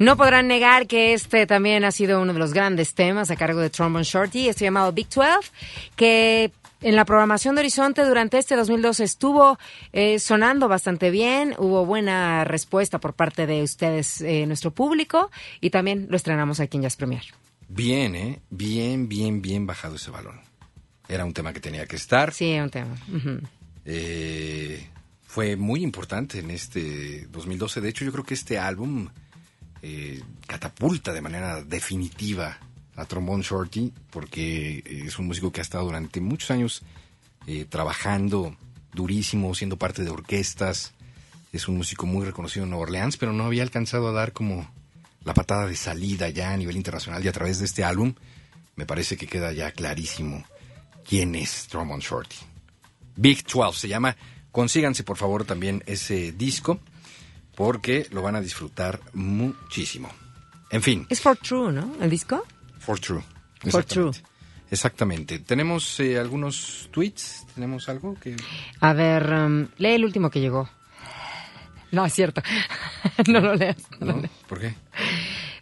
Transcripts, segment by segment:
No podrán negar que este también ha sido uno de los grandes temas a cargo de Trombone Shorty, este llamado Big 12, que en la programación de Horizonte durante este 2012 estuvo eh, sonando bastante bien, hubo buena respuesta por parte de ustedes, eh, nuestro público, y también lo estrenamos aquí en Jazz Premier. Bien, ¿eh? Bien, bien, bien bajado ese balón. Era un tema que tenía que estar. Sí, un tema. eh, fue muy importante en este 2012. De hecho, yo creo que este álbum eh, catapulta de manera definitiva a Trombone Shorty porque es un músico que ha estado durante muchos años eh, trabajando durísimo, siendo parte de orquestas. Es un músico muy reconocido en Nueva Orleans, pero no había alcanzado a dar como la patada de salida ya a nivel internacional y a través de este álbum me parece que queda ya clarísimo quién es Trombone Shorty. Big 12 se llama. Consíganse por favor también ese disco porque lo van a disfrutar muchísimo. En fin. Es For True, ¿no? ¿El disco? For True. For True. Exactamente. ¿Tenemos eh, algunos tweets? ¿Tenemos algo que...? A ver, um, lee el último que llegó. No, es cierto. no lo leas. No ¿No? lo leas. ¿Por qué?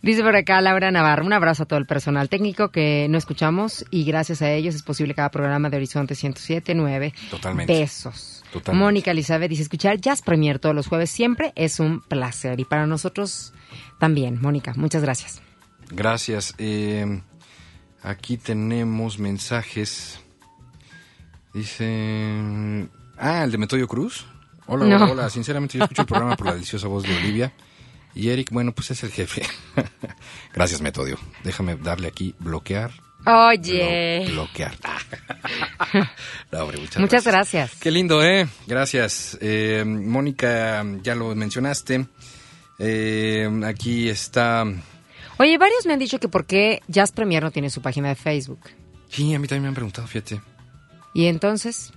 Dice por acá Laura Navarro, un abrazo a todo el personal técnico que no escuchamos y gracias a ellos es posible cada programa de Horizonte 107.9. Totalmente. Besos. Totalmente. Mónica Elizabeth dice, escuchar Jazz Premier todos los jueves siempre es un placer y para nosotros también. Mónica, muchas gracias. Gracias. Eh, aquí tenemos mensajes. Dice... Ah, el de Metodio Cruz. Hola, No. hola, hola. Sinceramente yo escucho el programa por la deliciosa voz de Olivia. Y Eric, bueno, pues es el jefe. Gracias, Metodio. Déjame darle aquí bloquear. Oye. Blo- bloquear. No, hombre, muchas, Muchas gracias. Qué lindo, ¿eh? Gracias. Eh, Mónica, ya lo mencionaste. Eh, aquí está... Oye, varios me han dicho que por qué Jazz Premier no tiene su página de Facebook. Sí, a mí también me han preguntado, fíjate. Y entonces,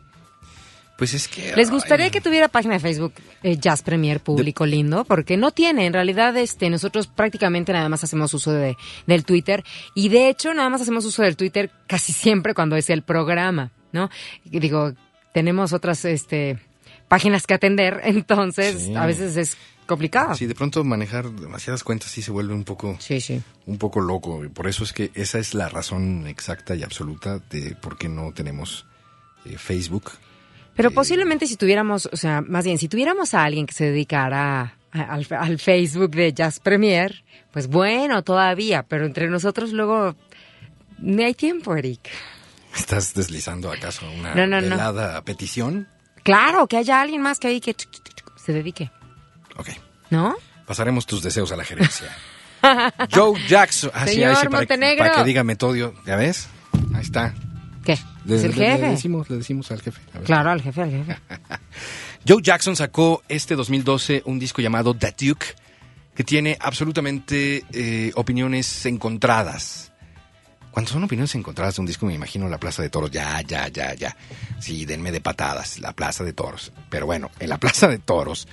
Pues es que... ¿les gustaría ay, que tuviera página de Facebook eh, Jazz Premier público lindo? Porque no tiene, en realidad este nosotros prácticamente nada más hacemos uso de, del Twitter y de hecho nada más hacemos uso del Twitter casi siempre cuando es el programa, ¿no? Y digo, tenemos otras este páginas que atender, entonces Sí. a veces es complicado. Sí, de pronto manejar demasiadas cuentas sí se vuelve un poco, sí. sí. un poco loco. y Por eso es que esa es la razón exacta y absoluta de por qué no tenemos eh, Facebook. Pero posiblemente si tuviéramos, o sea, más bien, si tuviéramos a alguien que se dedicara a- al, al Facebook de Jazz Premier, pues bueno, todavía, pero entre nosotros luego ni hay tiempo, Eric. ¿Estás deslizando acaso una No, no, no. velada petición? Claro, que haya alguien más que ahí que se dedique, Ok. ¿no? Pasaremos tus deseos a la gerencia. Joe Jackson. Ah, sí, Señor ahí sí, para, Montenegro. para que diga Metodio. ¿Ya ves? Ahí está. ¿Qué? Le, es el le- le jefe. decimos, le decimos al jefe. Claro, al jefe, al jefe. Joe Jackson sacó este 2012 un disco llamado The Duke, que tiene absolutamente eh, opiniones encontradas. Cuando son opiniones encontradas de un disco, me imagino la Plaza de Toros. Ya, ya, ya, ya. Sí, denme de patadas, la Plaza de Toros. Pero bueno, en la Plaza de Toros,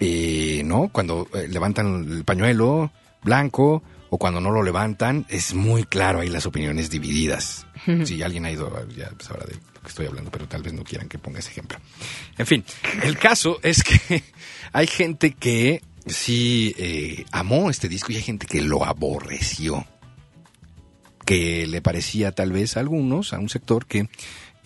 eh, ¿no? Cuando eh, levantan el pañuelo blanco o cuando no lo levantan, es muy claro ahí las opiniones divididas. Si alguien ha ido, ya sabrá de lo que estoy hablando, pero tal vez no quieran que ponga ese ejemplo. En fin, el caso es que hay gente que sí eh, amó este disco y hay gente que lo aborreció. Que le parecía tal vez a algunos, a un sector, que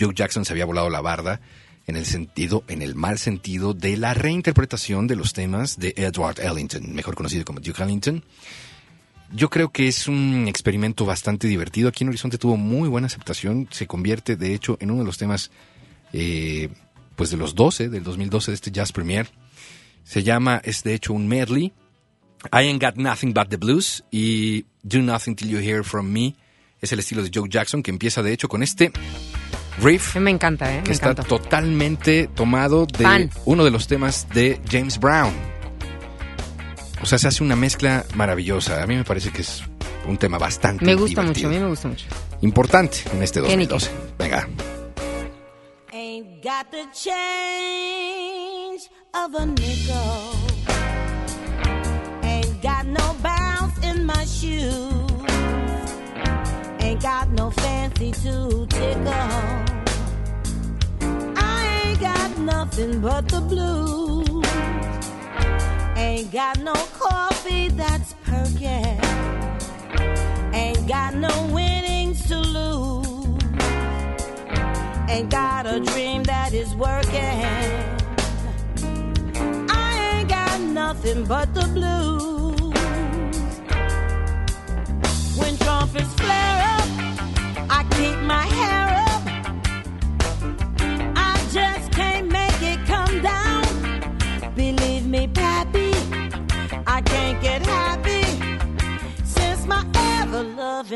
Joe Jackson se había volado la barda en el sentido, en el mal sentido de la reinterpretación de los temas de Edward Ellington, mejor conocido como Duke Ellington. Yo creo que es un experimento bastante divertido. Aquí en Horizonte tuvo muy buena aceptación. Se convierte, de hecho, en uno de los temas, eh, pues de los 12, del 2012 de este Jazz Premier. Se llama, es de hecho un medley. I Ain't Got Nothing But the Blues y Do Nothing Till You Hear From Me. Es el estilo de Joe Jackson que empieza de hecho con este riff Me encanta, ¿eh? que Me está encanta. totalmente tomado de Fan. uno de los temas de James Brown. O sea, se hace una mezcla maravillosa. A mí me parece que es un tema bastante Me gusta divertido. mucho, a mí me gusta mucho. Importante en este ¿Qué, Nicky? 2012. Venga. Ain't got the change of a nickel. Ain't got no bounce in my shoes. Ain't got no fancy to tickle. I ain't got nothing but the blues. Ain't got no coffee that's perking. Ain't got no winnings to lose. Ain't got a dream that is working. I ain't got nothing but the blues. When trumpets flare up, I keep my hair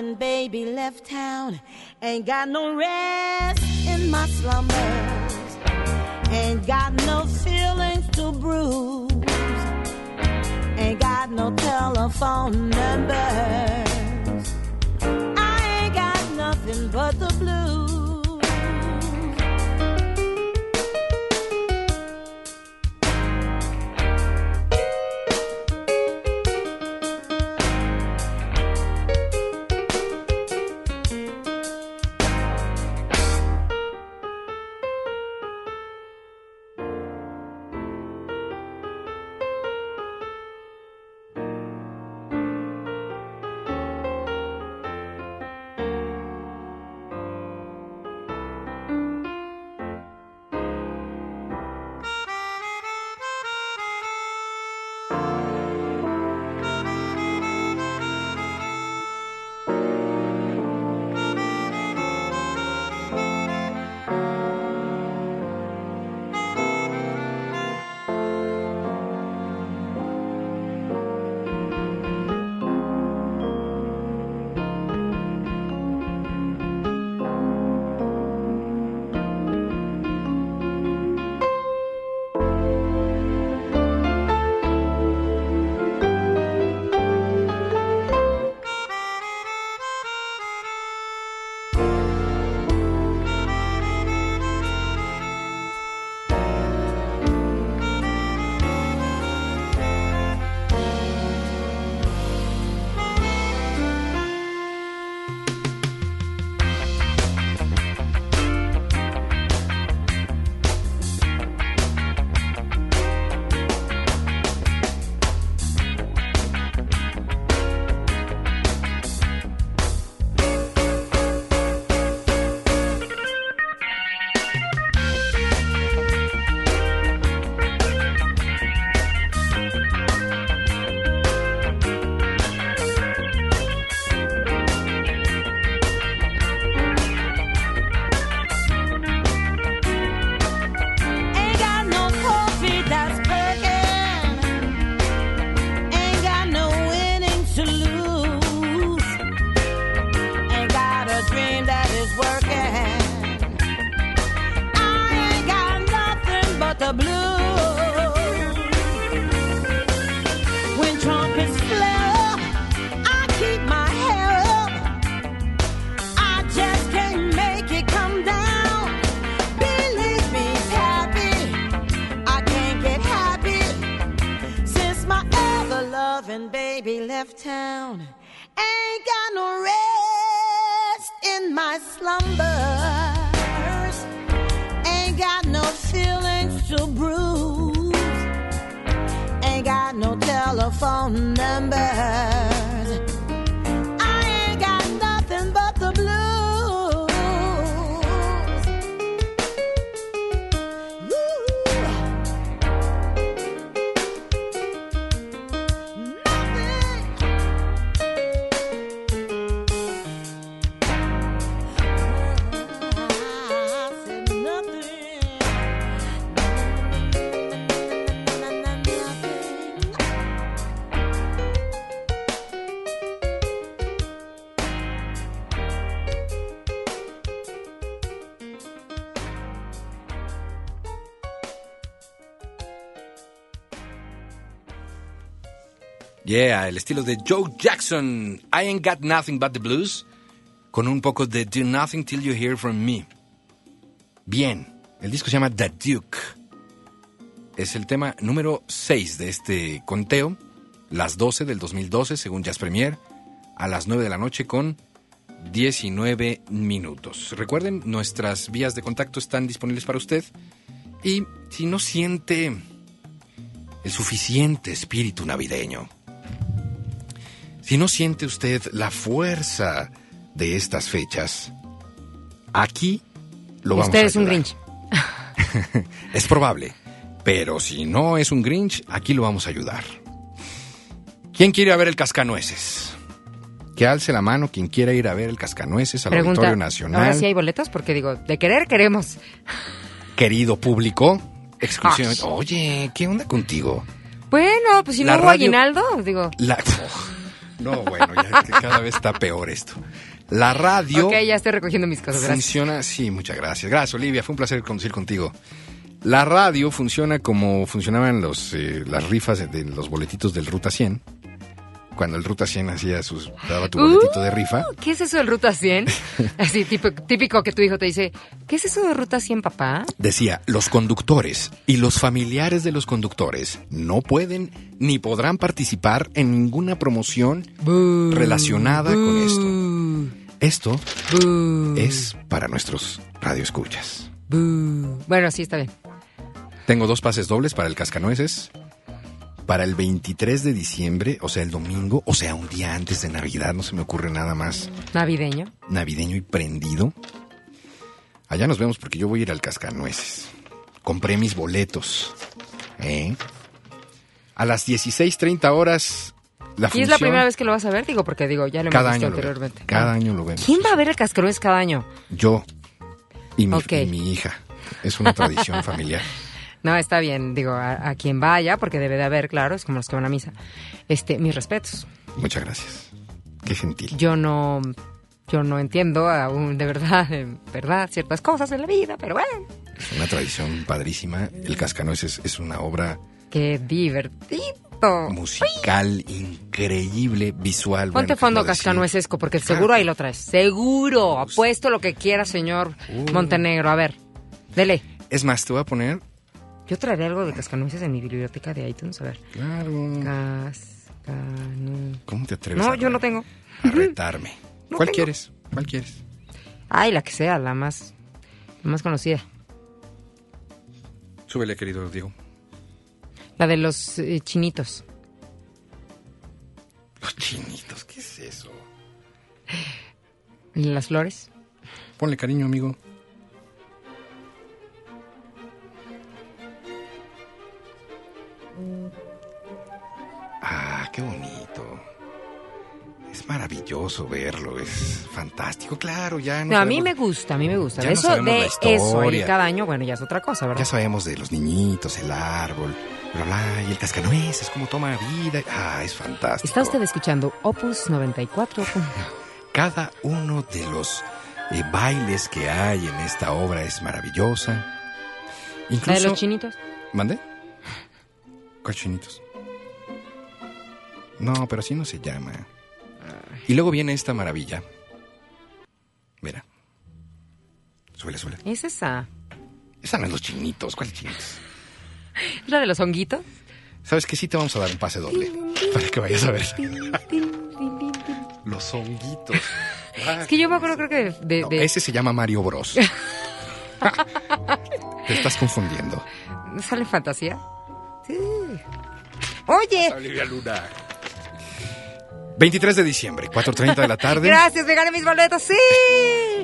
loving baby left town. Ain't got no rest in my slumbers. Ain't got no feelings to bruise. Ain't got no telephone numbers. I ain't got nothing but the blues. Yeah, el estilo de Joe Jackson. I ain't got nothing but the blues. Con un poco de Do Nothing Till You Hear From Me. Bien, el disco se llama The Duke. Es el tema número 6 de este conteo. Las 12 del 2012, según Jazz Premier. A las 9 de la noche con 19 minutos. Recuerden, nuestras vías de contacto están disponibles para usted. Y si no siente el suficiente espíritu navideño, si no siente usted la fuerza de estas fechas, aquí lo vamos Usted a es un. Grinch. Es probable, pero si no es un Grinch, aquí lo vamos a ayudar. ¿Quién quiere ir a ver el Cascanueces? Que alce la mano quien quiera ir a ver el Cascanueces al Pregunta, Auditorio ¿ahora Nacional. sí hay boletos? Porque digo, de querer queremos. Querido público, exclusivamente. Oye, ¿qué onda contigo? Bueno, pues si La no hubo radio- aguinaldo, digo... La... No, bueno, ya que cada vez está peor esto. La radio Ok, ya estoy recogiendo mis cosas, gracias. funciona, sí, muchas gracias. Gracias, Olivia, fue un placer conducir contigo. La radio funciona como funcionaban los, eh, las rifas de, los boletitos del Ruta 100. Cuando el Ruta 100 hacía sus, daba tu boletito de rifa. Uh, ¿Qué es eso del Ruta 100? Así, tipo- típico que tu hijo te dice, ¿qué es eso de Ruta 100, papá? Decía, los conductores y los familiares de los conductores no pueden ni podrán participar en ninguna promoción relacionada con esto. Esto es para nuestros radioescuchas. Bueno, sí, está bien. Tengo dos pases dobles para el Cascanueces. Para el 23 de diciembre, o sea, el domingo, o sea, un día antes de Navidad, no se me ocurre nada más Navideño. navideño y prendido. Allá nos vemos porque yo voy a ir al Cascanueces. Compré mis boletos. ¿eh? A las 16.30 horas, la ¿Y función... es la primera vez que lo vas a ver? Digo, porque digo, ya lo hemos visto año lo vemos. anteriormente. Cada año lo vemos. ¿Quién va a ver el Cascanueces cada año? Yo y mi, Ok. y mi hija. Es una tradición familiar. No, está bien, digo, a, a quien vaya, porque debe de haber, claro, es como los que van a misa. Este, mis respetos. Muchas gracias. Qué gentil. Yo no, yo no entiendo aún de verdad, en verdad, ciertas cosas en la vida, pero bueno, Es una tradición padrísima. El Cascanueces es una obra qué divertido. musical increíble, visual. Ponte bueno, fondo cascanuecesco, porque Claro. seguro ahí lo traes. Seguro. Apuesto lo que quiera, señor Uh. Montenegro. A ver, dele. Es más, te voy a poner. Yo traeré algo de cascanueces en mi biblioteca de iTunes. A ver. Claro. Cascanu... ¿Cómo te atreves No, a, yo no tengo. a retarme? No ¿Cuál tengo. quieres? ¿Cuál quieres? Ay, la que sea, la más, la más conocida. Súbele, querido Diego. La de los eh, chinitos. Los chinitos, ¿qué es eso? Las flores. Ponle cariño, amigo. Verlo, es fantástico. Claro, ya no No, a mí me gusta, a mí me gusta. Ya no eso sabemos de eso, historia. cada año, bueno, ya es otra cosa, ¿verdad? Ya sabemos de los niñitos, el árbol, bla, bla, y el cascanueces, cómo toma vida. Ah, es fantástico. Está usted escuchando Opus 94. Cada uno de los eh, bailes que hay en esta obra es maravillosa. ¿La de Incluso los chinitos? ¿Mande? ¿Cuál chinitos? No, pero así no se llama. Y luego viene esta maravilla. Mira. Suele, suele. Es esa. Esa no es los chinitos. ¿Cuáles chinitos? ¿Es la de los honguitos? ¿Sabes qué? Sí te vamos a dar un pase doble. Para que vayas a ver. los honguitos. Es que yo me acuerdo, creo que de... de- No, de- ese se llama Mario Bros. te estás confundiendo. ¿Sale fantasía? Sí. Oye, Olivia Luna. 23 de diciembre, 4.30 de la tarde. gracias, me gané mis boletos, sí.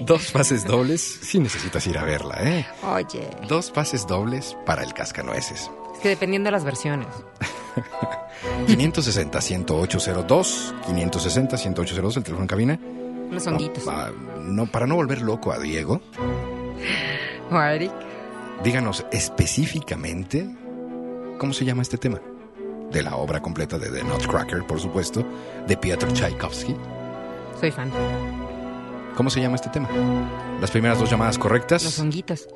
Dos pases dobles. Si necesitas ir a verla, ¿eh? Oye, Dos pases dobles para el cascanueces. es que dependiendo de las versiones. 560-10802. 560-10802, el teléfono en cabina. Los honguitos. No, ah, no, para no volver loco a Diego, O a Eric. díganos específicamente cómo se llama este tema. De la obra completa de The Nutcracker, por supuesto, de Piotr Tchaikovsky. Soy fan. ¿Cómo se llama este tema? Las primeras dos llamadas correctas. Los honguitos.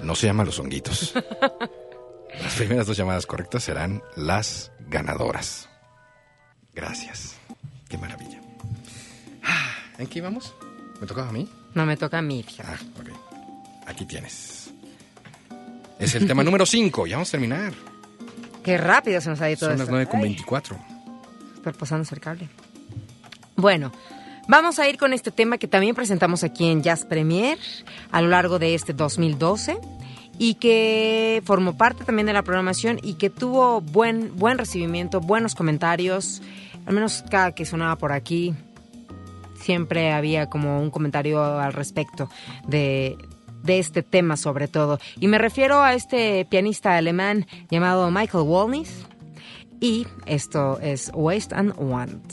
No se llaman los honguitos. Las primeras dos llamadas correctas serán las ganadoras. Gracias. Qué maravilla. Ah, ¿En qué íbamos? ¿Me tocaba a mí? No me toca a mí. Ah, ok. Aquí tienes. Es el tema número 5. Ya vamos a terminar. Qué rápido se nos ha ido todo Son las esto. 9 con Ay, 24. superposándose el cable. Bueno, vamos a ir con este tema que también presentamos aquí en Jazz Premier a lo largo de este 2012 y que formó parte también de la programación y que tuvo buen, buen recibimiento, buenos comentarios, al menos cada que sonaba por aquí siempre había como un comentario al respecto de, de este tema sobre todo. Y me refiero a este pianista alemán llamado Michael Walnis. Y esto es Waste and Want.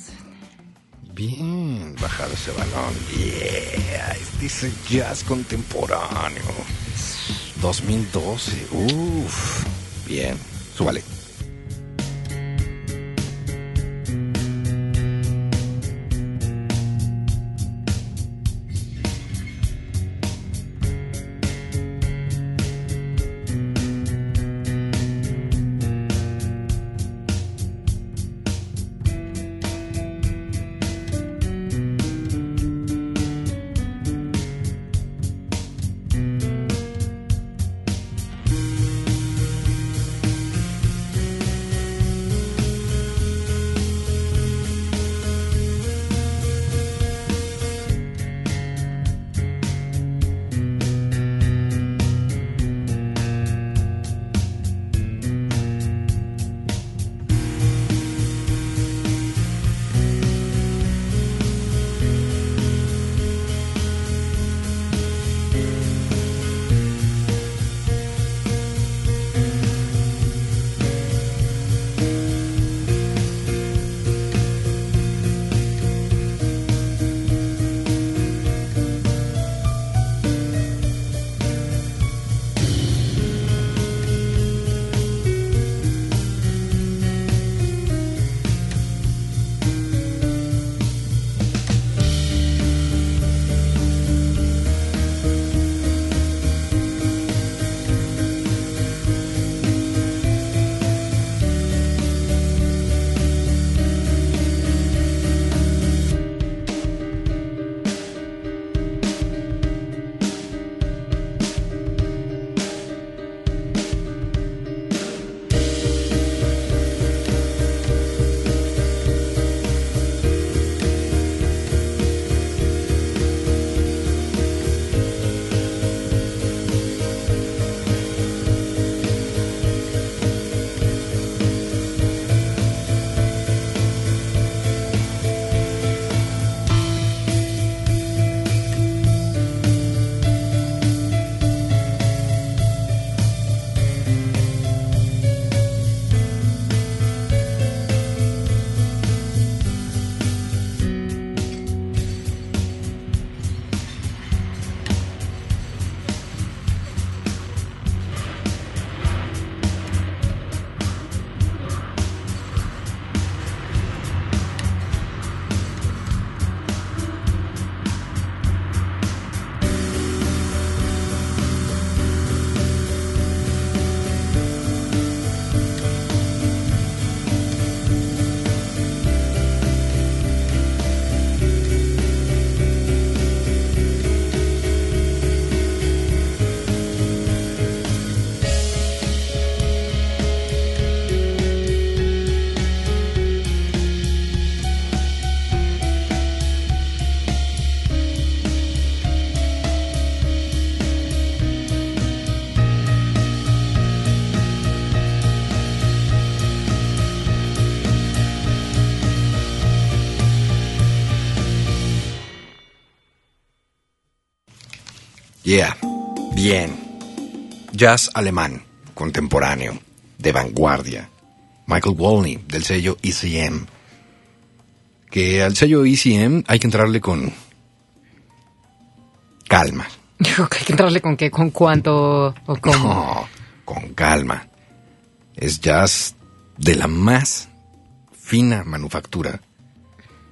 Bien, bajado ese balón. Yeah, el jazz contemporáneo. 2012. Uf. Bien, súbale. Bien. Jazz alemán, contemporáneo, de vanguardia. Michael Walney, del sello ECM. Que al sello ECM hay que entrarle con calma. Dijo que hay que entrarle con qué, con cuánto o cómo. No, con calma. Es jazz de la más fina manufactura,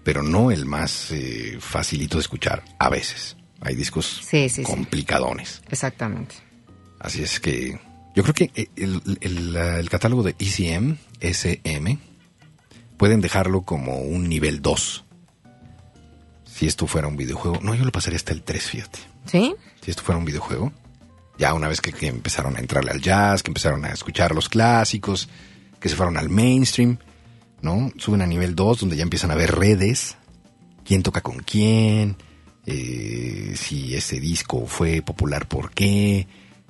pero no el más eh, facilito de escuchar a veces. Hay discos Sí, sí, sí. complicadones. Exactamente. Así es que yo creo que eh, el, el- la- el catálogo de ECM, SM, pueden dejarlo como un nivel 2. Si esto fuera un videojuego. No, yo lo pasaría hasta el 3, fíjate. ¿Sí? Si esto fuera un videojuego. Ya una vez que, que empezaron a entrarle al jazz, que empezaron a escuchar los clásicos, que se fueron al mainstream, ¿no? Suben a nivel 2, donde ya empiezan a ver redes, quién toca con quién, eh, si ese disco fue popular, por qué,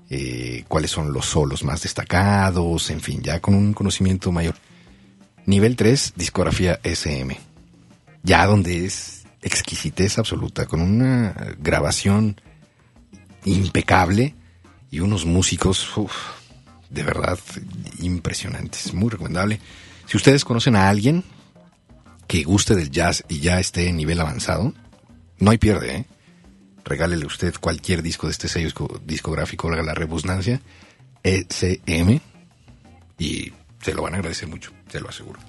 eh, cuáles son los solos más destacados, en fin, ya con un conocimiento mayor. Nivel 3, discografía SM. Ya donde es exquisitez absoluta, con una grabación impecable y unos músicos de verdad impresionantes, muy recomendable. Si ustedes conocen a alguien que guste del jazz y ya esté en nivel avanzado, no hay pierde, ¿eh? Regálele usted cualquier disco de este sello disco- discográfico, la rebusnancia, ECM, y se lo van a agradecer mucho, se lo aseguro.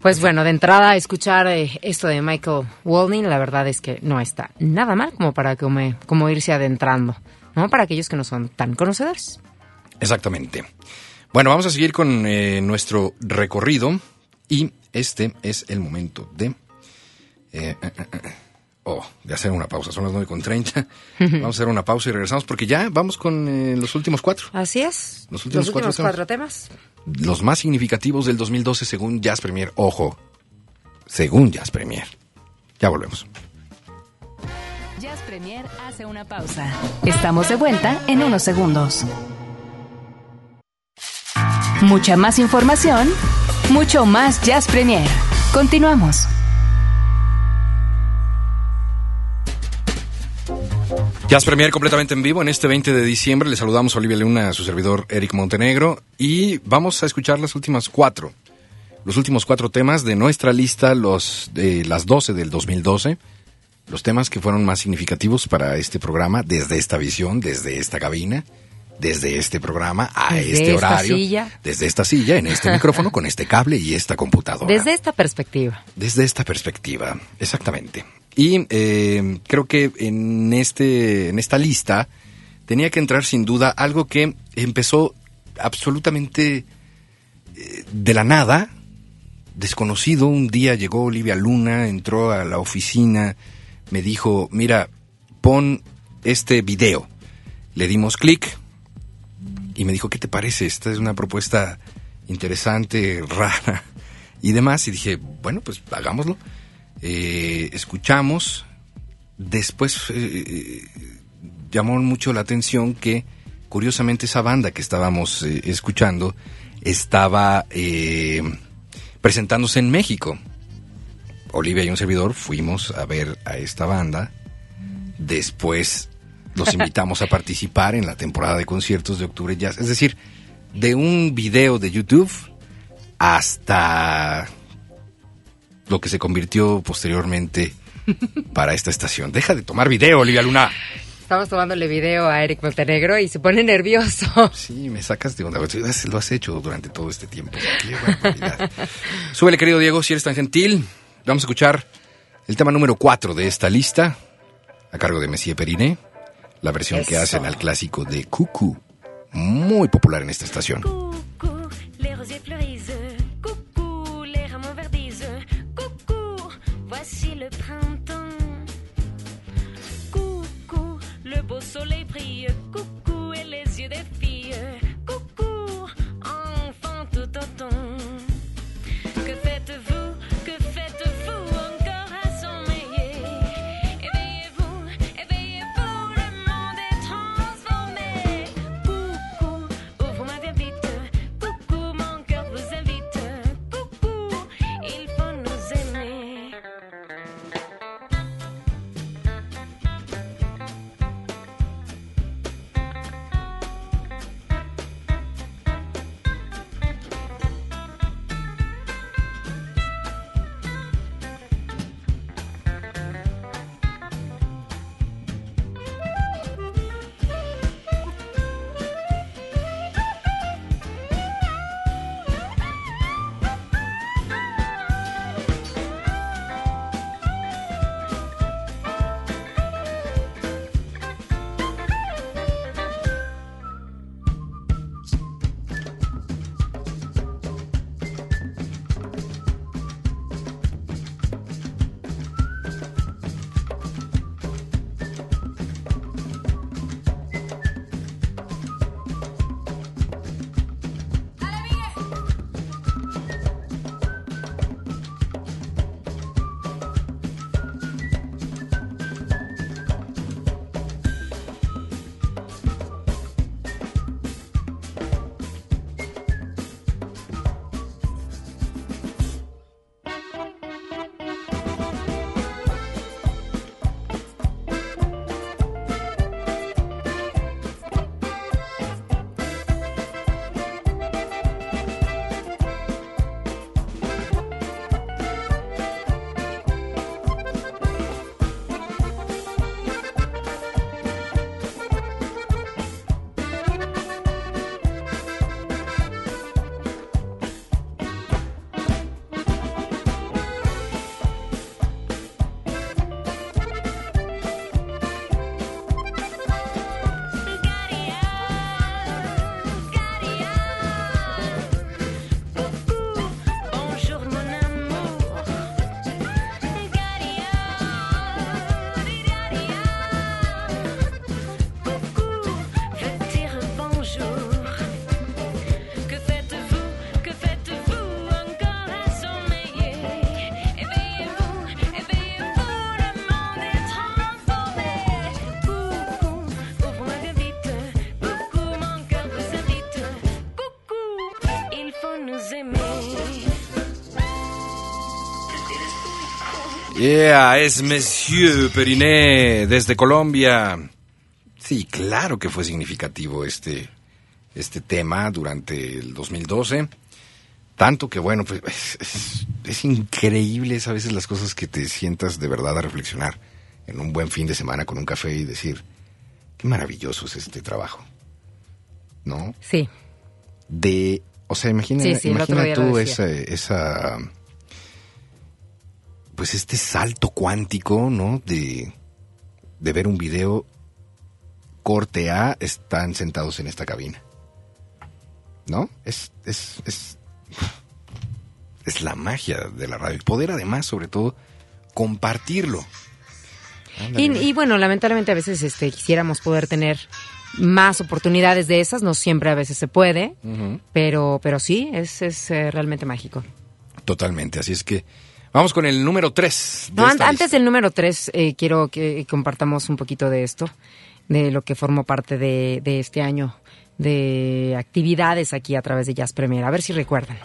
Pues bueno, de entrada, escuchar eh, esto de Michael Walning, la verdad es que no está nada mal como para como, como irse adentrando, ¿no? Para aquellos que no son tan conocedores. Exactamente. Bueno, vamos a seguir con eh, nuestro recorrido y este es el momento de... eh, eh, oh, de hacer una pausa. Son las 9.30. vamos a hacer una pausa y regresamos porque ya vamos con eh, los últimos cuatro. Así es. Los últimos cuatro temas. cuatro temas. Los más significativos del 2012 según Jazz Premier. Ojo, según Jazz Premier. Ya volvemos. Jazz Premier hace una pausa. Estamos de vuelta en unos segundos. Mucha más información, mucho más Jazz Premier. Continuamos. Jazz Premier completamente en vivo en este 20 de diciembre. Le saludamos a Olivia Luna, a su servidor Eric Montenegro. Y vamos a escuchar las últimas cuatro. Los últimos cuatro temas de nuestra lista, los de las 12 del 2012. Los temas que fueron más significativos para este programa, desde esta visión, desde esta cabina, desde este programa a Desde este esta horario. silla. Desde esta silla, en este micrófono, con este cable y esta computadora. Desde esta perspectiva. Desde esta perspectiva, exactamente. Y eh, creo que en, este, en esta lista tenía que entrar sin duda algo que empezó absolutamente eh, de la nada, desconocido. Un día llegó Olivia Luna, entró a la oficina, me dijo, mira, pon este video. Le dimos clic y me dijo, ¿qué te parece? Esta es una propuesta interesante, rara y demás. Y dije, bueno, pues hagámoslo. Eh, escuchamos. Después eh, llamó mucho la atención que, curiosamente, esa banda que estábamos eh, escuchando estaba eh, presentándose en México. Olivia y un servidor fuimos a ver a esta banda. Después los invitamos a participar en la temporada de conciertos de Octubre Jazz. Es decir, de un video de YouTube hasta lo que se convirtió posteriormente para esta estación. Deja de tomar video, Olivia Luna. Estamos tomándole video a Eric Montenegro y se pone nervioso. Sí, me sacas de onda. Lo has hecho durante todo este tiempo. Súbele, querido Diego, si eres tan gentil. Vamos a escuchar el tema número 4 de esta lista, a cargo de Messier Periné, la versión que hacen al clásico de Cuckoo, muy popular en esta estación. Coucou, les soleil brille. Coucou, et les yeux des filles. Yeah, es Monsieur Periné desde Colombia. Sí, claro que fue significativo este, este tema durante el 2012. Tanto que, bueno, pues es, es- es increíble a veces las cosas que te sientas de verdad a reflexionar en un buen fin de semana con un café y decir, qué maravilloso es este trabajo. ¿No? Sí. de, o sea, imagina, Sí, sí, imagina tú esa, esa, pues este salto cuántico, ¿no? De, de ver un video corte A, están sentados en esta cabina, ¿no? Es, es, es, es la magia de la radio. Y poder además, sobre todo, compartirlo. Y, bueno, lamentablemente a veces este, quisiéramos poder tener más oportunidades de esas, no siempre a veces se puede, pero, pero sí, es, es eh, realmente mágico. Totalmente, así es que vamos con el número 3. No, an- antes del número tres, eh, quiero que compartamos un poquito de esto, de lo que formó parte de, de este año de actividades aquí a través de Jazz Premier. A ver si recuerdan.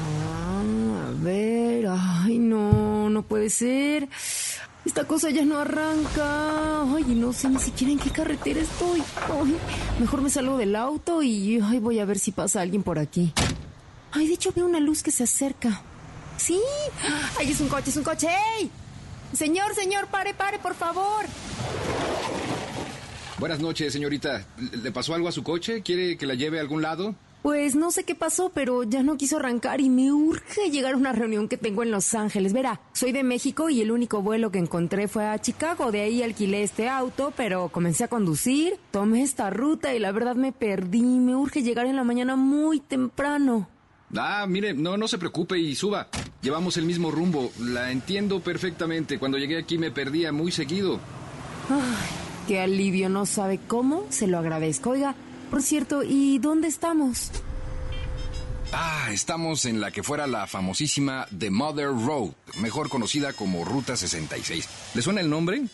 Ah, a ver, ay no, no puede ser. Esta cosa ya no arranca. Ay, no sé ni siquiera en qué carretera estoy. Ay, mejor me salgo del auto y ay, voy a ver si pasa alguien por aquí. Ay, de hecho veo una luz que se acerca. Sí. Ay, es un coche, es un coche. ¡Ey! Señor, señor, pare, pare, por favor. Buenas noches, señorita. ¿Le pasó algo a su coche? ¿Quiere que la lleve a algún lado? Pues no sé qué pasó, pero ya no quiso arrancar y me urge llegar a una reunión que tengo en Los Ángeles. Verá, soy de México y el único vuelo que encontré fue a Chicago. De ahí alquilé este auto, pero comencé a conducir, tomé esta ruta y la verdad me perdí. Me urge llegar en la mañana muy temprano. Ah, mire, no, no se preocupe y suba. Llevamos el mismo rumbo. La entiendo perfectamente. Cuando llegué aquí me perdía muy seguido. Qué alivio, no sabe cómo, se lo agradezco. Oiga, por cierto, ¿y dónde estamos? Ah, estamos en la que fuera la famosísima The Mother Road, mejor conocida como Ruta 66. ¿Le suena el nombre?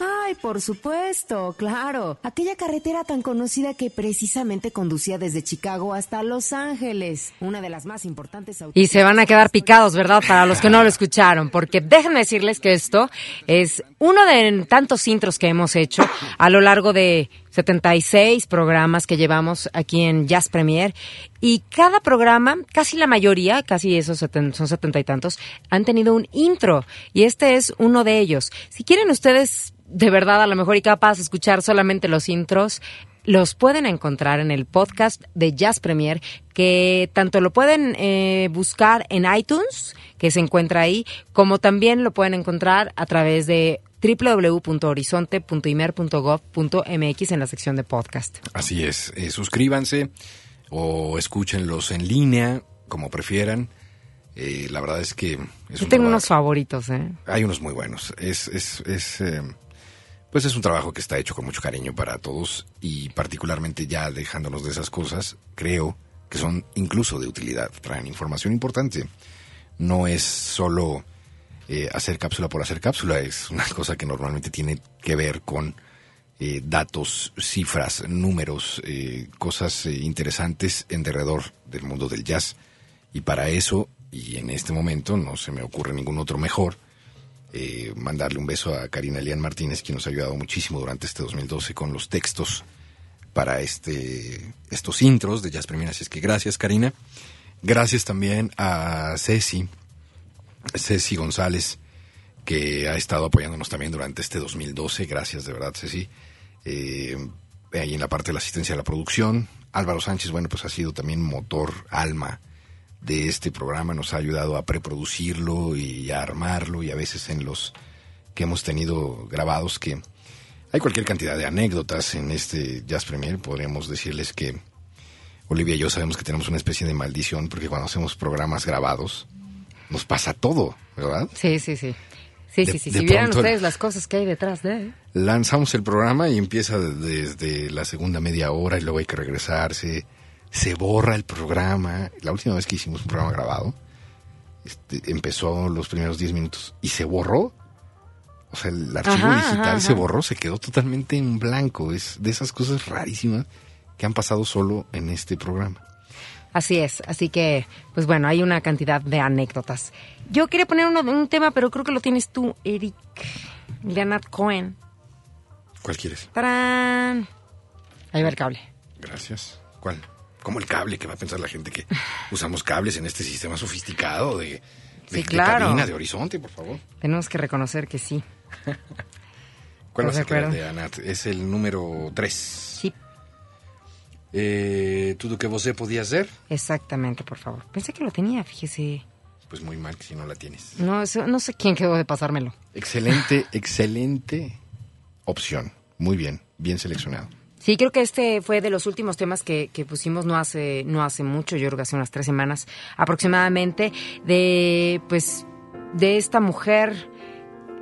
Ay, por supuesto, claro. Aquella carretera tan conocida que precisamente conducía desde Chicago hasta Los Ángeles, una de las más importantes Y se van a quedar picados, ¿verdad? Para los que no lo escucharon, porque déjenme decirles que esto es uno de tantos intros que hemos hecho a lo largo de 76 programas que llevamos aquí en Jazz Premier y cada programa, casi la mayoría, casi esos son setenta y tantos, han tenido un intro y este es uno de ellos. Si quieren ustedes de verdad a lo mejor y capaz de escuchar solamente los intros, los pueden encontrar en el podcast de Jazz Premier, que tanto lo pueden eh, buscar en iTunes, que se encuentra ahí, como también lo pueden encontrar a través de www.horizonte.imer.gov.mx en la sección de podcast. Así es, eh, suscríbanse o escúchenlos en línea, como prefieran. Eh, la verdad es que es Yo un tengo unos favoritos, ¿eh? Hay unos muy buenos. Es, es, es, eh, pues es un trabajo que está hecho con mucho cariño para todos y particularmente ya dejándonos de esas cosas, creo que son incluso de utilidad, traen información importante. No es solo eh, hacer cápsula por hacer cápsula, es una cosa que normalmente tiene que ver con eh, datos, cifras, números, eh, cosas eh, interesantes en derredor del mundo del jazz. Y para eso, y en este momento no se me ocurre ningún otro mejor, eh, mandarle un beso a Karina Elian Martínez, quien nos ha ayudado muchísimo durante este 2012 con los textos para este estos intros de Jazz Premier. Así es que gracias, Karina. Gracias también a Ceci, Ceci González, que ha estado apoyándonos también durante este 2012. Gracias, de verdad, Ceci. Eh, en la parte de la asistencia a la producción. Álvaro Sánchez, bueno, pues ha sido también motor, alma de este programa. Nos ha ayudado a preproducirlo y a armarlo y a veces en los que hemos tenido grabados que hay cualquier cantidad de anécdotas en este Jazz Premier. Podríamos decirles que Olivia y yo sabemos que tenemos una especie de maldición porque cuando hacemos programas grabados nos pasa todo, ¿verdad? Sí, sí, sí. Sí, De- sí, sí. de Si vieran ustedes las cosas que hay detrás de... lanzamos el programa y empieza desde la segunda media hora y luego hay que regresarse. Se borra el programa. La última vez que hicimos un programa grabado, este, empezó los primeros 10 minutos y se borró. O sea, el archivo Ajá, digital ajá, se borró, se quedó totalmente en blanco. Es de esas cosas rarísimas que han pasado solo en este programa. Así es, así que, pues bueno, hay una cantidad de anécdotas. Yo quería poner uno, un tema, pero creo que lo tienes tú, Eric. Leonard Cohen. ¿Cuál quieres? ¡Tarán! Ahí va el cable. Gracias. ¿Cuál? ¿Cómo el cable? que va a pensar la gente que usamos cables en este sistema sofisticado de, de, Sí, de claro. cabina, de horizonte, por favor? Tenemos que reconocer que sí. ¿Cuál ¿Estás vas a de acuerdo? de Anat? Es el número 3. Eh, ¿Todo que vos podía hacer? exactamente, por favor. Pensé que lo tenía, fíjese. Pues muy mal que si no la tienes. No, eso- no sé quién quedó de pasármelo. Excelente, excelente opción. Muy bien, bien seleccionado. Sí, creo que este fue de los últimos temas que, que pusimos no hace, no hace mucho, yo creo que hace unas tres semanas aproximadamente, de pues de esta mujer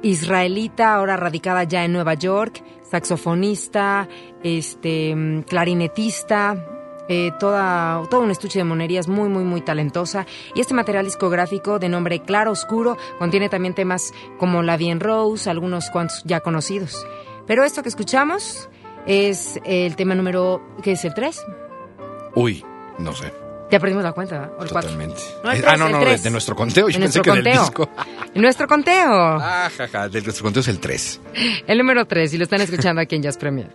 israelita, ahora radicada ya en Nueva York, saxofonista, este mm, clarinetista, eh, toda, todo un estuche de monerías muy, muy, muy talentosa. Y este material discográfico de nombre Claro Oscuro contiene también temas como La Bien Rose, algunos cuantos ya conocidos. Pero esto que escuchamos es el tema número, ¿qué es el 3? Uy, no sé. Ya perdimos la cuenta. ¿O el 4? Totalmente. No, el Eh, tres, ah, no, el no, de, de nuestro conteo. Yo En pensé que del disco. En nuestro conteo. Ah, jaja, de nuestro conteo es el 3. El número 3, y lo están escuchando aquí en Jazz Premier.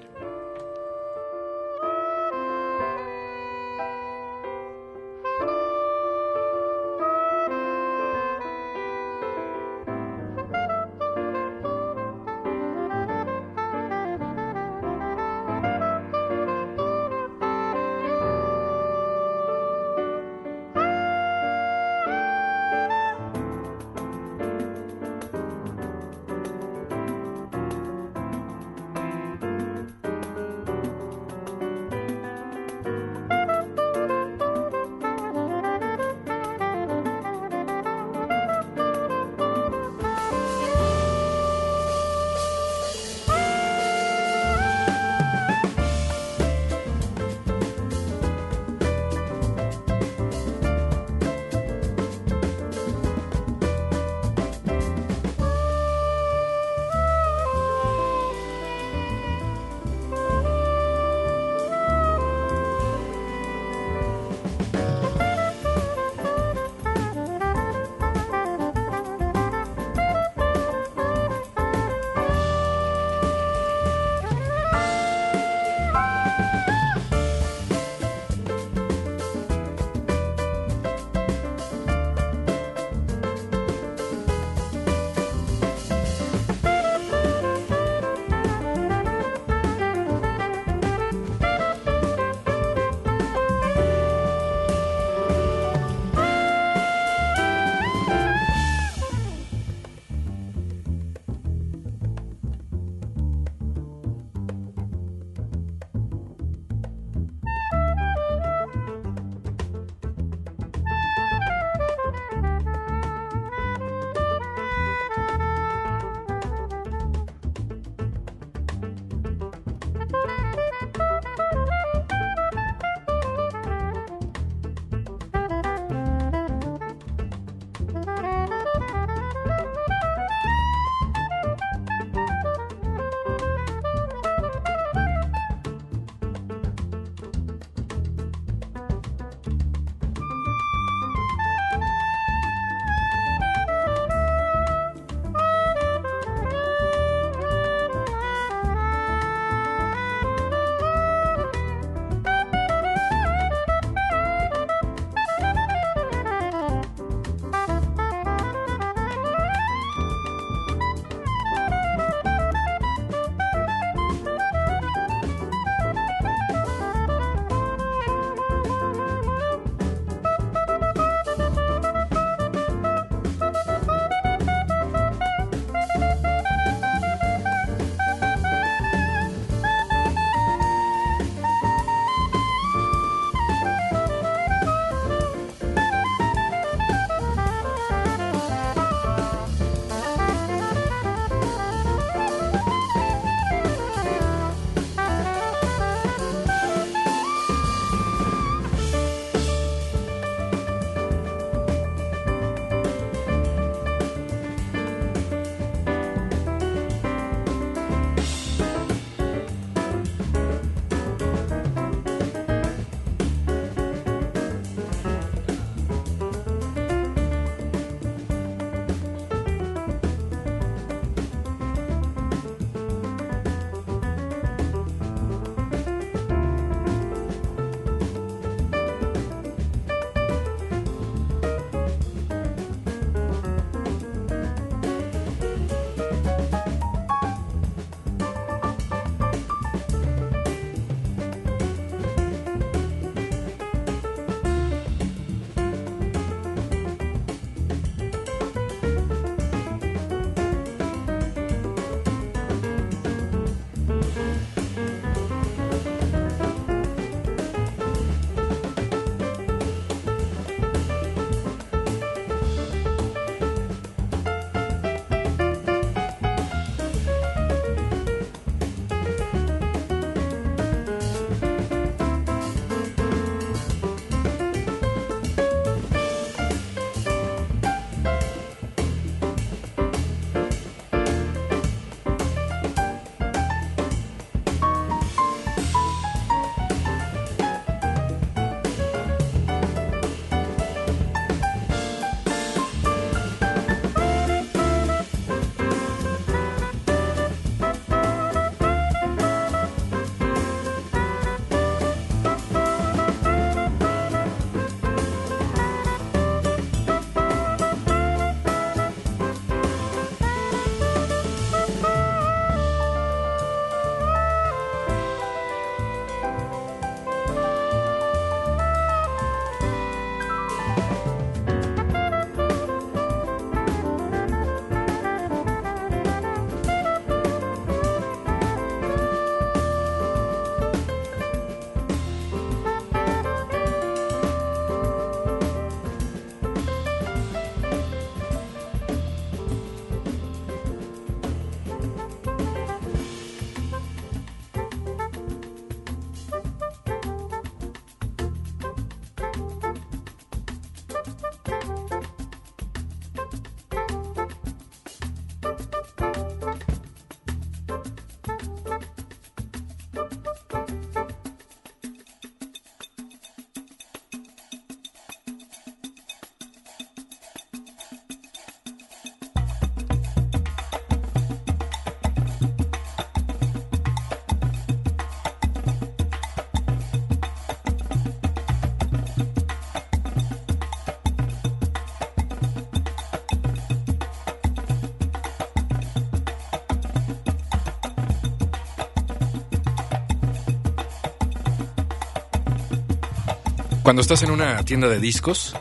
Cuando estás en una tienda de discos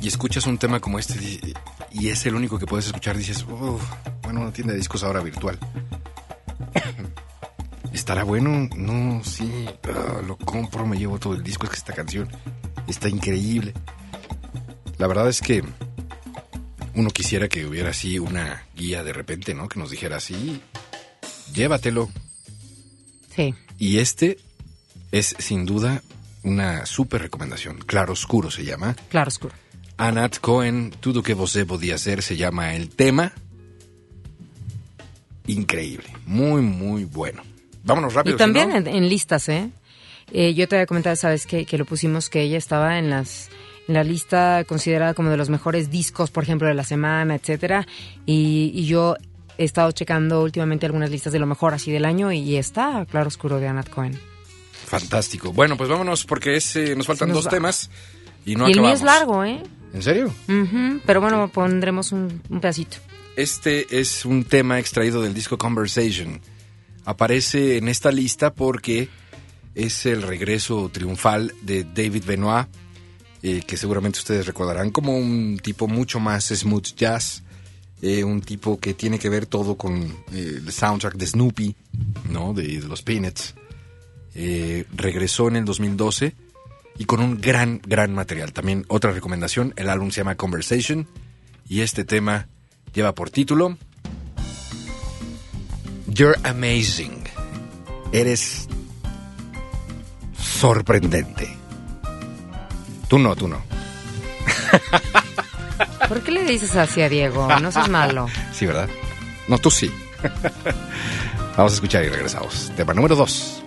y escuchas un tema como este y es el único que puedes escuchar, dices, "Uf, bueno, una tienda de discos ahora virtual. ¿Estará bueno? No, sí, ah, lo compro, me llevo todo el disco, es que esta canción está increíble. La verdad es que uno quisiera que hubiera así una guía de repente, ¿no? Que nos dijera así, llévatelo. Sí. Y este es sin duda una súper recomendación. Claro Oscuro se llama. Claro, oscuro. Anat Cohen, Todo que você podía hacer se llama el tema. Increíble, muy, muy bueno. Vámonos rápido. Y también si no- en, en listas, ¿eh? Eh, Yo te había comentado, sabes, que, que lo pusimos, que ella estaba en las en la lista considerada como de los mejores discos, por ejemplo, de la semana, etcétera. Y, y yo he estado checando últimamente algunas listas de lo mejor así del año y está Claro Oscuro de Anat Cohen. Fantástico. Bueno, pues vámonos porque es, eh, nos faltan Nos dos va. temas y no y el mío es largo, ¿eh? ¿En serio? Ujú, Pero bueno, pondremos un, un pedacito. Este es un tema extraído del disco Conversation. Aparece en esta lista porque es el regreso triunfal de David Benoit, eh, que seguramente ustedes recordarán como un tipo mucho más smooth jazz, eh, un tipo que tiene que ver todo con eh, el soundtrack de Snoopy, ¿no? De, de los Peanuts. Eh, regresó en el 2012 y con un gran, gran material. También otra recomendación, el álbum se llama Conversation y este tema lleva por título You're Amazing. Eres sorprendente. Tú no, tú no. ¿Por qué le dices así a Diego? No seas malo. Sí, ¿verdad? No, tú sí. Vamos a escuchar y regresamos. Tema número 2.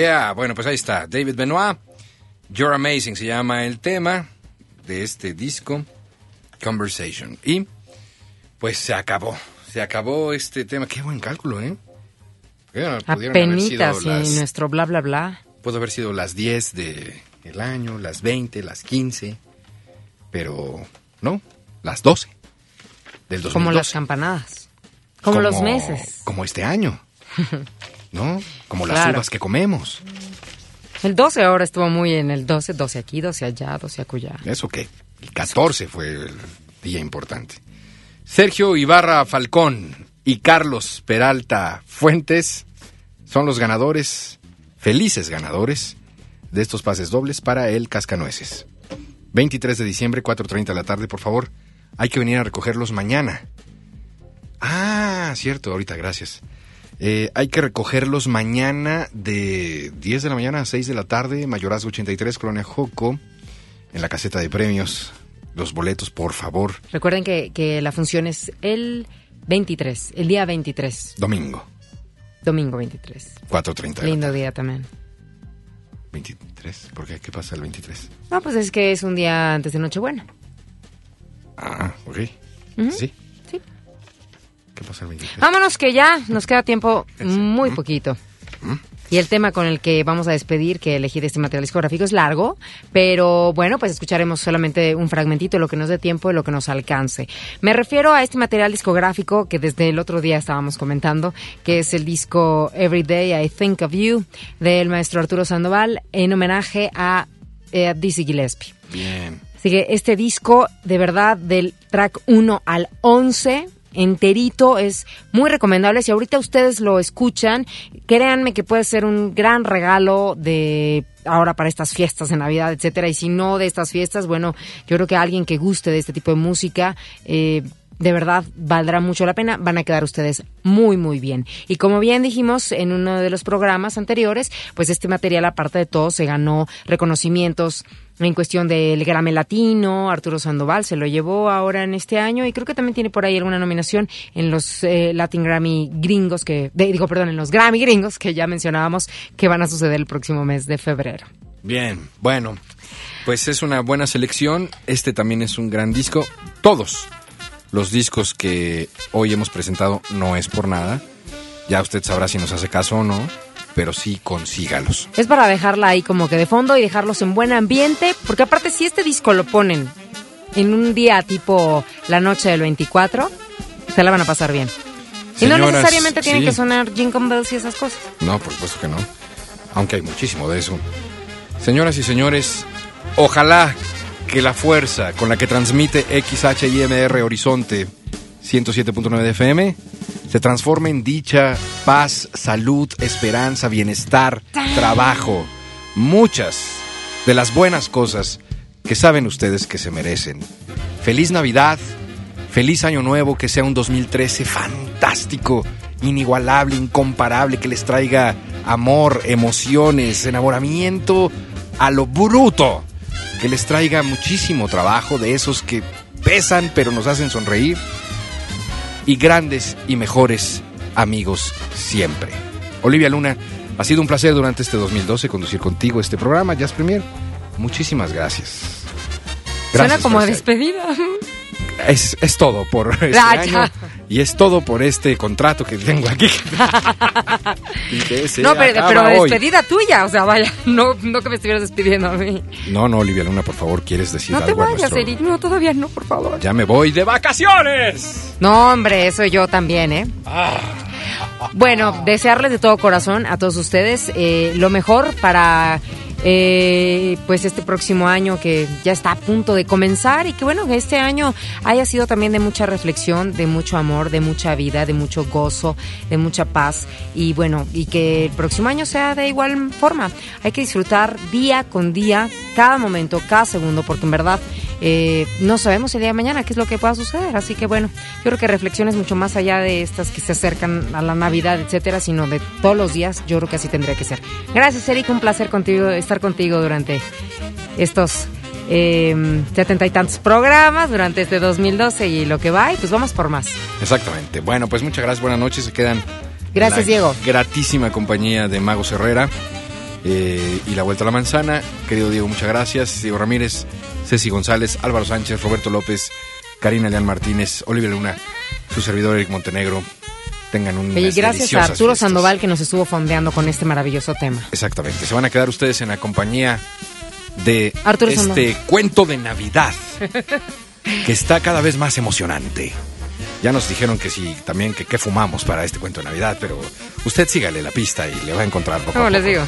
Yeah, bueno, pues ahí está. David Benoit You're Amazing se llama el tema de este disco, Conversation. Y pues se acabó, se acabó este tema. Qué buen cálculo, ¿eh? Apenitas y las- nuestro bla, bla, bla. Pudo haber sido las 10 de el año, las 20, las 15, pero no, las 12 del 2012. Como las campanadas. Como, los meses. Como este año, ¿no? Como las Claro. uvas que comemos. El 12 ahora estuvo muy en el 12, 12 aquí, 12 allá, 12 acullá. Eso que el 14 fue el día importante. Sergio Ibarra Falcón y Carlos Peralta Fuentes son los ganadores, felices ganadores, de estos pases dobles para el Cascanueces. 23 de diciembre, 4.30 de la tarde, por favor. Hay que venir a recogerlos mañana. Ah, cierto, ahorita, gracias. Eh, hay que recogerlos mañana de 10 de la mañana a 6 de la tarde, Mayorazgo 83, Colonia Joco, en la caseta de premios. Los boletos, por favor, Recuerden que, que la función es el 23, el día 23, domingo, domingo 23. 4.30 de la Lindo día también. 23, ¿por qué? ¿Qué pasa el 23? No, pues es que es un día antes de Nochebuena. Ah, ok. ¿Sí? Sí. ¿Qué pasa el 23? Vámonos que ya nos queda tiempo muy poquito. ¿Mm? Y el tema con el que vamos a despedir, que elegí de este material discográfico, es largo, pero bueno, pues escucharemos solamente un fragmentito, lo que nos dé tiempo y lo que nos alcance. Me refiero a este material discográfico que desde el otro día estábamos comentando, que es el disco Every Day I Think of You del maestro Arturo Sandoval en homenaje a eh, Dizzy Gillespie. Bien. Así que este disco, de verdad, del track 1 al 11, enterito, es muy recomendable. Si ahorita ustedes lo escuchan, créanme que puede ser un gran regalo de ahora para estas fiestas de Navidad, etcétera. Y si no de estas fiestas, bueno, yo creo que alguien que guste de este tipo de música, eh, de verdad valdrá mucho la pena, van a quedar ustedes muy muy bien. Y como bien dijimos en uno de los programas anteriores, pues este material aparte de todo se ganó reconocimientos en cuestión del Grammy Latino, Arturo Sandoval se lo llevó ahora en este año y creo que también tiene por ahí alguna nominación en los eh, Latin Grammy gringos que, digo, perdón, en los Grammy gringos que ya mencionábamos que van a suceder el próximo mes de febrero. Bien, bueno, pues es una buena selección. Este también es un gran disco. Todos los discos que hoy hemos presentado no es por nada. Ya usted sabrá si nos hace caso o no, pero sí consígalos. Es para dejarla ahí como que de fondo y dejarlos en buen ambiente, porque aparte si este disco lo ponen en un día tipo la noche del 24, se la van a pasar bien. y no necesariamente tienen sí. que sonar Jingle Bells y esas cosas. No, por supuesto que no. Aunque hay muchísimo de eso. Señoras y señores, ojalá que la fuerza con la que transmite XHIMR Horizonte 107.9 de FM se transforme en dicha, paz, salud, esperanza, bienestar, trabajo. Muchas de las buenas cosas que saben ustedes que se merecen. Feliz Navidad, feliz Año Nuevo, que sea un 2013 fantástico, inigualable, incomparable, que les traiga amor, emociones, enamoramiento a lo bruto, que les traiga muchísimo trabajo de esos que pesan pero nos hacen sonreír y grandes y mejores amigos siempre. Olivia Luna, ha sido un placer durante este 2012 conducir contigo este programa, Jazz Premier. Muchísimas gracias. Suena Gracias como por a despedida. es, es todo por este Ah, año y es todo por este contrato que tengo aquí. Y que se no, pero, despedida tuya, o sea, vaya, no, no que me estuvieras despidiendo a mí. No, no, Olivia Luna, por favor, ¿quieres decir No te algo a vayas, nuestro- Eric, no, todavía no, por favor. Ya me voy de vacaciones. No, hombre, eso yo también, ¿eh? Bueno, desearles de todo corazón a todos ustedes eh, lo mejor para eh, pues este próximo año que ya está a punto de comenzar y que bueno, que este año haya sido también de mucha reflexión, de mucho amor, de mucha vida, de mucho gozo, de mucha paz y bueno, y que el próximo año sea de igual forma. Hay que disfrutar día con día, cada momento, cada segundo, porque en verdad eh, no sabemos el día de mañana qué es lo que pueda suceder. Así que bueno, yo creo que reflexiones mucho más allá de estas que se acercan a la Navidad, etcétera, sino de todos los días, yo creo que así tendría que ser. Gracias, Eric, un placer contigo, estar contigo durante estos eh, setenta y tantos programas, durante este 2012 y lo que va, y pues vamos por más. Exactamente. Bueno, pues muchas gracias, buenas noches. Se quedan. Gracias, Diego. Gratísima compañía de Magos Herrera. eh, y la vuelta a la manzana. Querido Diego, muchas gracias. Diego Ramírez, Ceci González, Álvaro Sánchez, Roberto López, Karina León Martínez, Olivia Luna, su servidor Eric Montenegro. Tengan un Y gracias a Arturo Sandoval que nos estuvo fondeando con este maravilloso tema. Exactamente. Se van a quedar ustedes en la compañía de Arturo este Sandoval. cuento de Navidad que está cada vez más emocionante. Ya nos dijeron que sí, también que qué fumamos para este cuento de Navidad, pero usted sígale la pista y le va a encontrar poco a ¿Cómo les digo?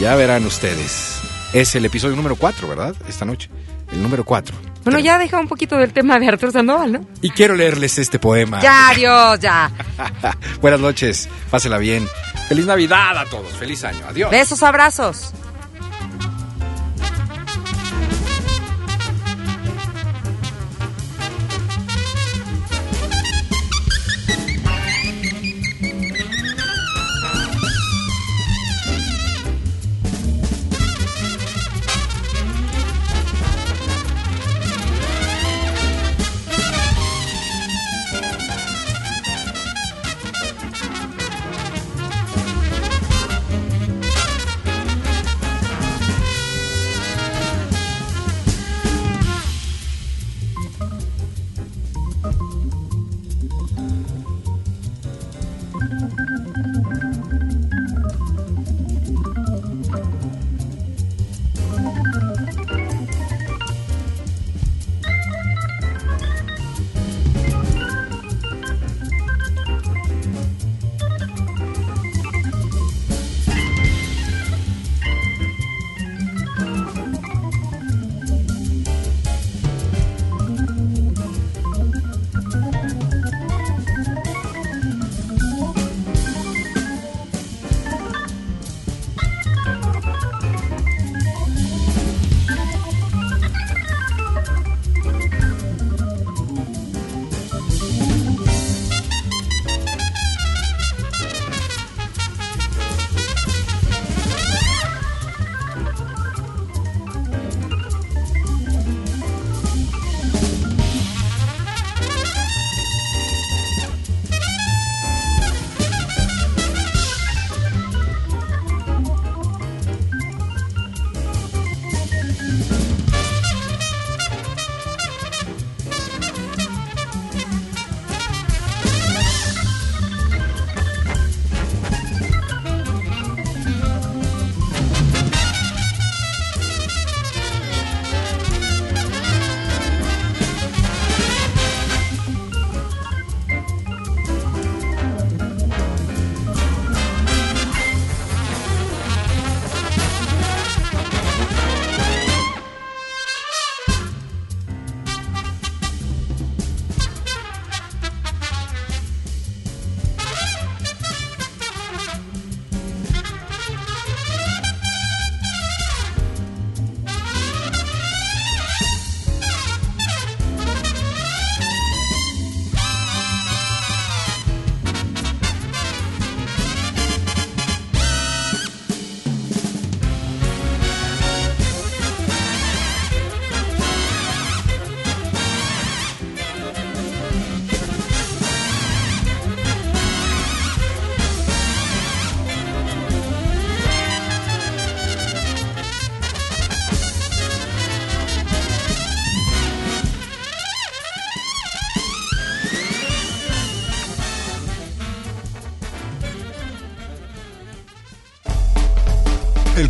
Ya verán ustedes. Es el episodio número 4, ¿verdad? Esta noche. El número 4. Bueno, ya deja un poquito del tema de Arturo Sandoval, ¿no? Y quiero leerles este poema. Ya, Dios, ya. Buenas noches, pásela bien. Feliz Navidad a todos, feliz año, adiós. Besos, abrazos.